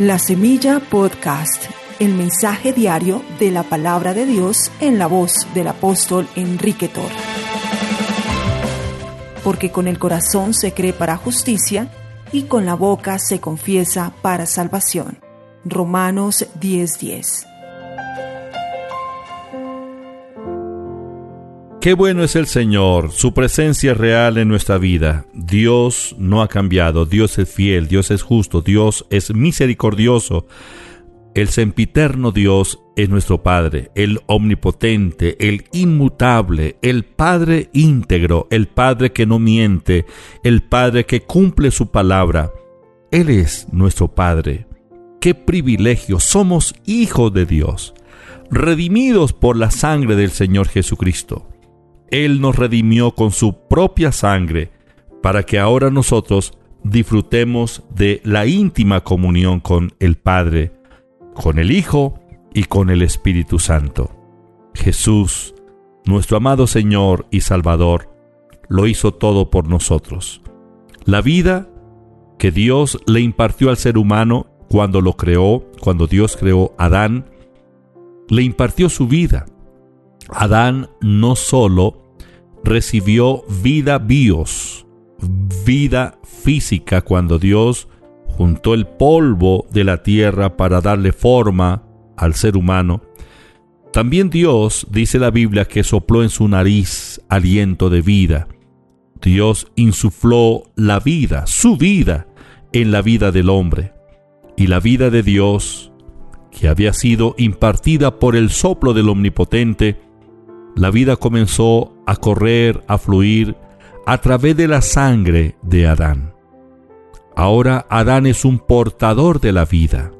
La Semilla Podcast, el mensaje diario de la palabra de Dios en la voz del apóstol Enrique Torre. Porque con el corazón se cree para justicia y con la boca se confiesa para salvación. Romanos 10:10. Qué bueno es el Señor, su presencia es real en nuestra vida. Dios no ha cambiado, Dios es fiel, Dios es justo, Dios es misericordioso. El sempiterno Dios es nuestro Padre, el omnipotente, el inmutable, el Padre íntegro, el Padre que no miente, el Padre que cumple su palabra. Él es nuestro Padre. Qué privilegio, somos hijos de Dios, redimidos por la sangre del Señor Jesucristo. Él nos redimió con su propia sangre para que ahora nosotros disfrutemos de la íntima comunión con el Padre, con el Hijo y con el Espíritu Santo. Jesús, nuestro amado Señor y Salvador, lo hizo todo por nosotros. La vida que Dios le impartió al ser humano cuando lo creó, cuando Dios creó a Adán, le impartió su vida. Adán no solo recibió vida bios, vida física cuando Dios juntó el polvo de la tierra para darle forma al ser humano. También Dios, dice la Biblia, que sopló en su nariz aliento de vida. Dios insufló la vida, su vida, en la vida del hombre. Y la vida de Dios, que había sido impartida por el soplo del Omnipotente, la vida comenzó a correr, a fluir a través de la sangre de Adán. Ahora Adán es un portador de la vida,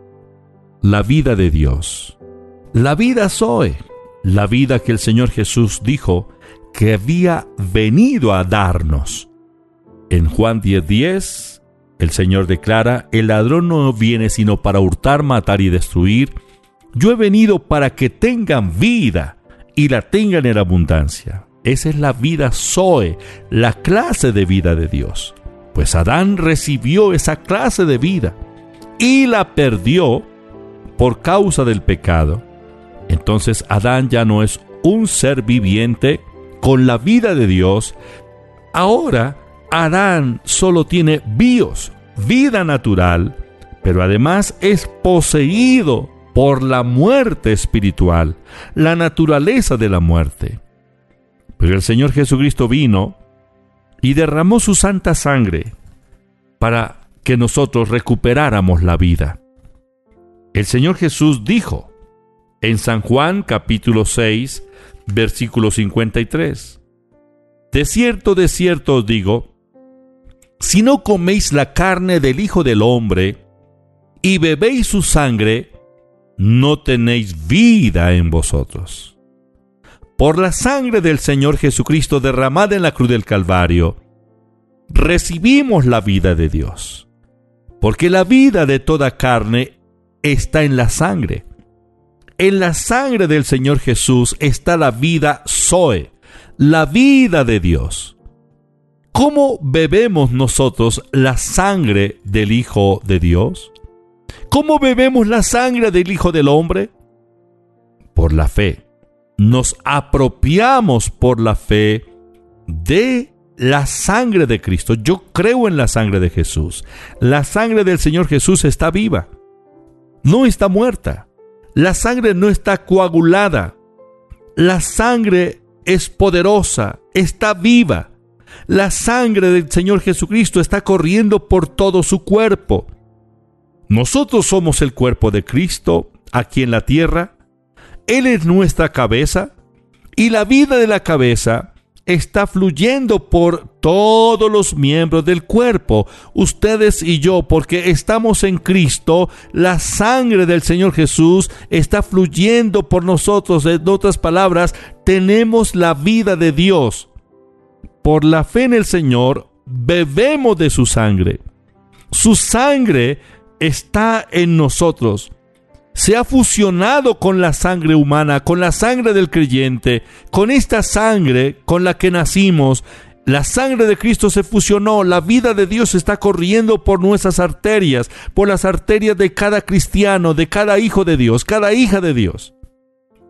la vida de Dios. La vida Zoe, la vida que el Señor Jesús dijo que había venido a darnos. En Juan 10:10, 10, el Señor declara, el ladrón no viene sino para hurtar, matar y destruir. Yo he venido para que tengan vida y la tengan en abundancia. Esa es la vida Zoe, la clase de vida de Dios. Pues Adán recibió esa clase de vida y la perdió por causa del pecado. Entonces Adán ya no es un ser viviente con la vida de Dios. Ahora Adán solo tiene bios, vida natural, pero además es poseído por la muerte espiritual, la naturaleza de la muerte. Pero el Señor Jesucristo vino y derramó su santa sangre para que nosotros recuperáramos la vida. El Señor Jesús dijo en San Juan capítulo 6, versículo 53, De cierto, de cierto os digo, si no coméis la carne del Hijo del Hombre y bebéis su sangre, no tenéis vida en vosotros. Por la sangre del Señor Jesucristo derramada en la cruz del Calvario, recibimos la vida de Dios. Porque la vida de toda carne está en la sangre. En la sangre del Señor Jesús está la vida Zoe, la vida de Dios. ¿Cómo bebemos nosotros la sangre del Hijo de Dios? ¿Cómo bebemos la sangre del Hijo del Hombre? Por la fe. Nos apropiamos por la fe de la sangre de Cristo. Yo creo en la sangre de Jesús. La sangre del Señor Jesús está viva. No está muerta. La sangre no está coagulada. La sangre es poderosa, está viva. La sangre del Señor Jesucristo está corriendo por todo su cuerpo. Nosotros somos el cuerpo de Cristo aquí en la tierra. Él es nuestra cabeza y la vida de la cabeza está fluyendo por todos los miembros del cuerpo, ustedes y yo, porque estamos en Cristo, la sangre del Señor Jesús está fluyendo por nosotros. En otras palabras, tenemos la vida de Dios. Por la fe en el Señor, bebemos de su sangre. Su sangre está en nosotros. Se ha fusionado con la sangre humana, con la sangre del creyente, con esta sangre con la que nacimos, La sangre de Cristo se fusionó, la vida de Dios está corriendo por nuestras arterias, por las arterias de cada cristiano, de cada hijo de Dios, cada hija de Dios.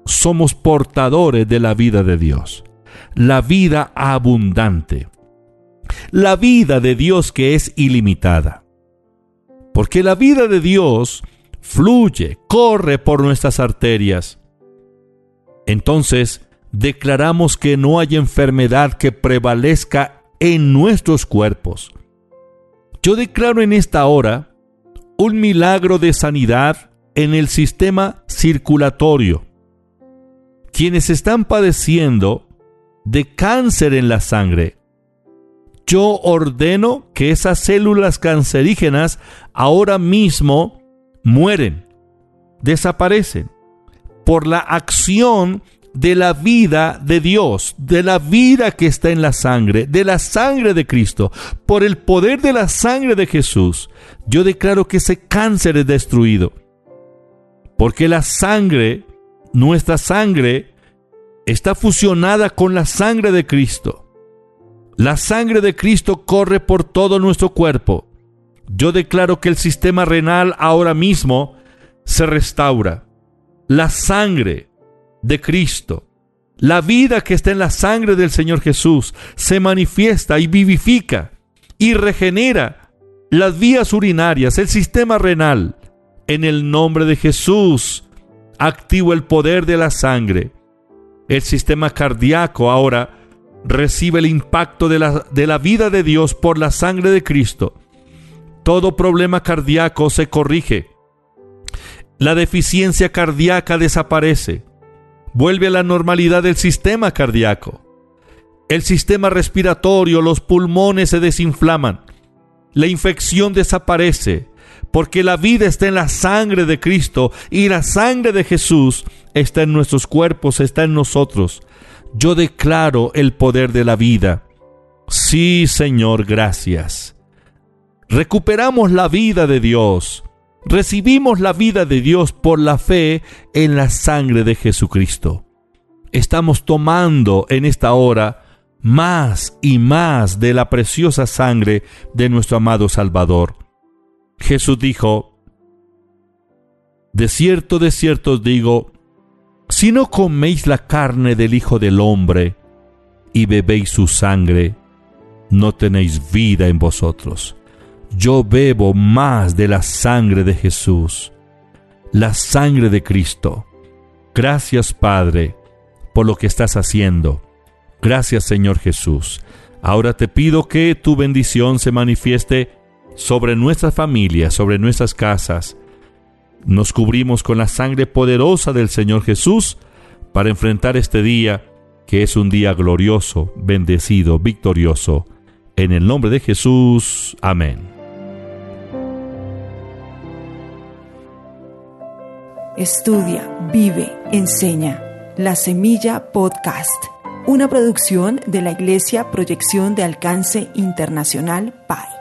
Somos portadores de la vida de Dios, la vida abundante, la vida de Dios que es ilimitada. Porque la vida de Dios fluye, corre por nuestras arterias. Entonces, declaramos que no hay enfermedad que prevalezca en nuestros cuerpos. Yo declaro en esta hora un milagro de sanidad en el sistema circulatorio. Quienes están padeciendo de cáncer en la sangre, yo ordeno que esas células cancerígenas ahora mismo mueren, desaparecen, por la acción de la vida de Dios, de la vida que está en la sangre, de la sangre de Cristo, por el poder de la sangre de Jesús, yo declaro que ese cáncer es destruido. Porque la sangre, nuestra sangre, está fusionada con la sangre de Cristo. La sangre de Cristo corre por todo nuestro cuerpo. Yo declaro que el sistema renal ahora mismo se restaura. La sangre, de Cristo, la vida que está en la sangre del Señor Jesús, se manifiesta y vivifica y regenera las vías urinarias, el sistema renal. En el nombre de Jesús, activo el poder de la sangre. El sistema cardíaco ahora recibe el impacto de la, de la vida de Dios por la sangre de Cristo. Todo problema cardíaco se corrige. La deficiencia cardíaca desaparece vuelve a la normalidad del sistema cardíaco. El sistema respiratorio, los pulmones se desinflaman. La infección desaparece porque la vida está en la sangre de Cristo y la sangre de Jesús está en nuestros cuerpos, está en nosotros. Yo declaro el poder de la vida. Sí, Señor, gracias. Recuperamos la vida de Dios Recibimos la vida de Dios por la fe en la sangre de Jesucristo. Estamos tomando en esta hora más y más de la preciosa sangre de nuestro amado Salvador. Jesús dijo, De cierto, de cierto os digo, si no coméis la carne del Hijo del Hombre y bebéis su sangre, no tenéis vida en vosotros yo bebo más de la sangre de Jesús, la sangre de Cristo. Gracias Padre por lo que estás haciendo. Gracias Señor Jesús. Ahora te pido que tu bendición se manifieste sobre nuestras familias, sobre nuestras casas. Nos cubrimos con la sangre poderosa del Señor Jesús para enfrentar este día que es un día glorioso, bendecido, victorioso. En el nombre de Jesús. Amén. Estudia, vive, enseña. La Semilla Podcast, una producción de la Iglesia Proyección de Alcance Internacional PAI.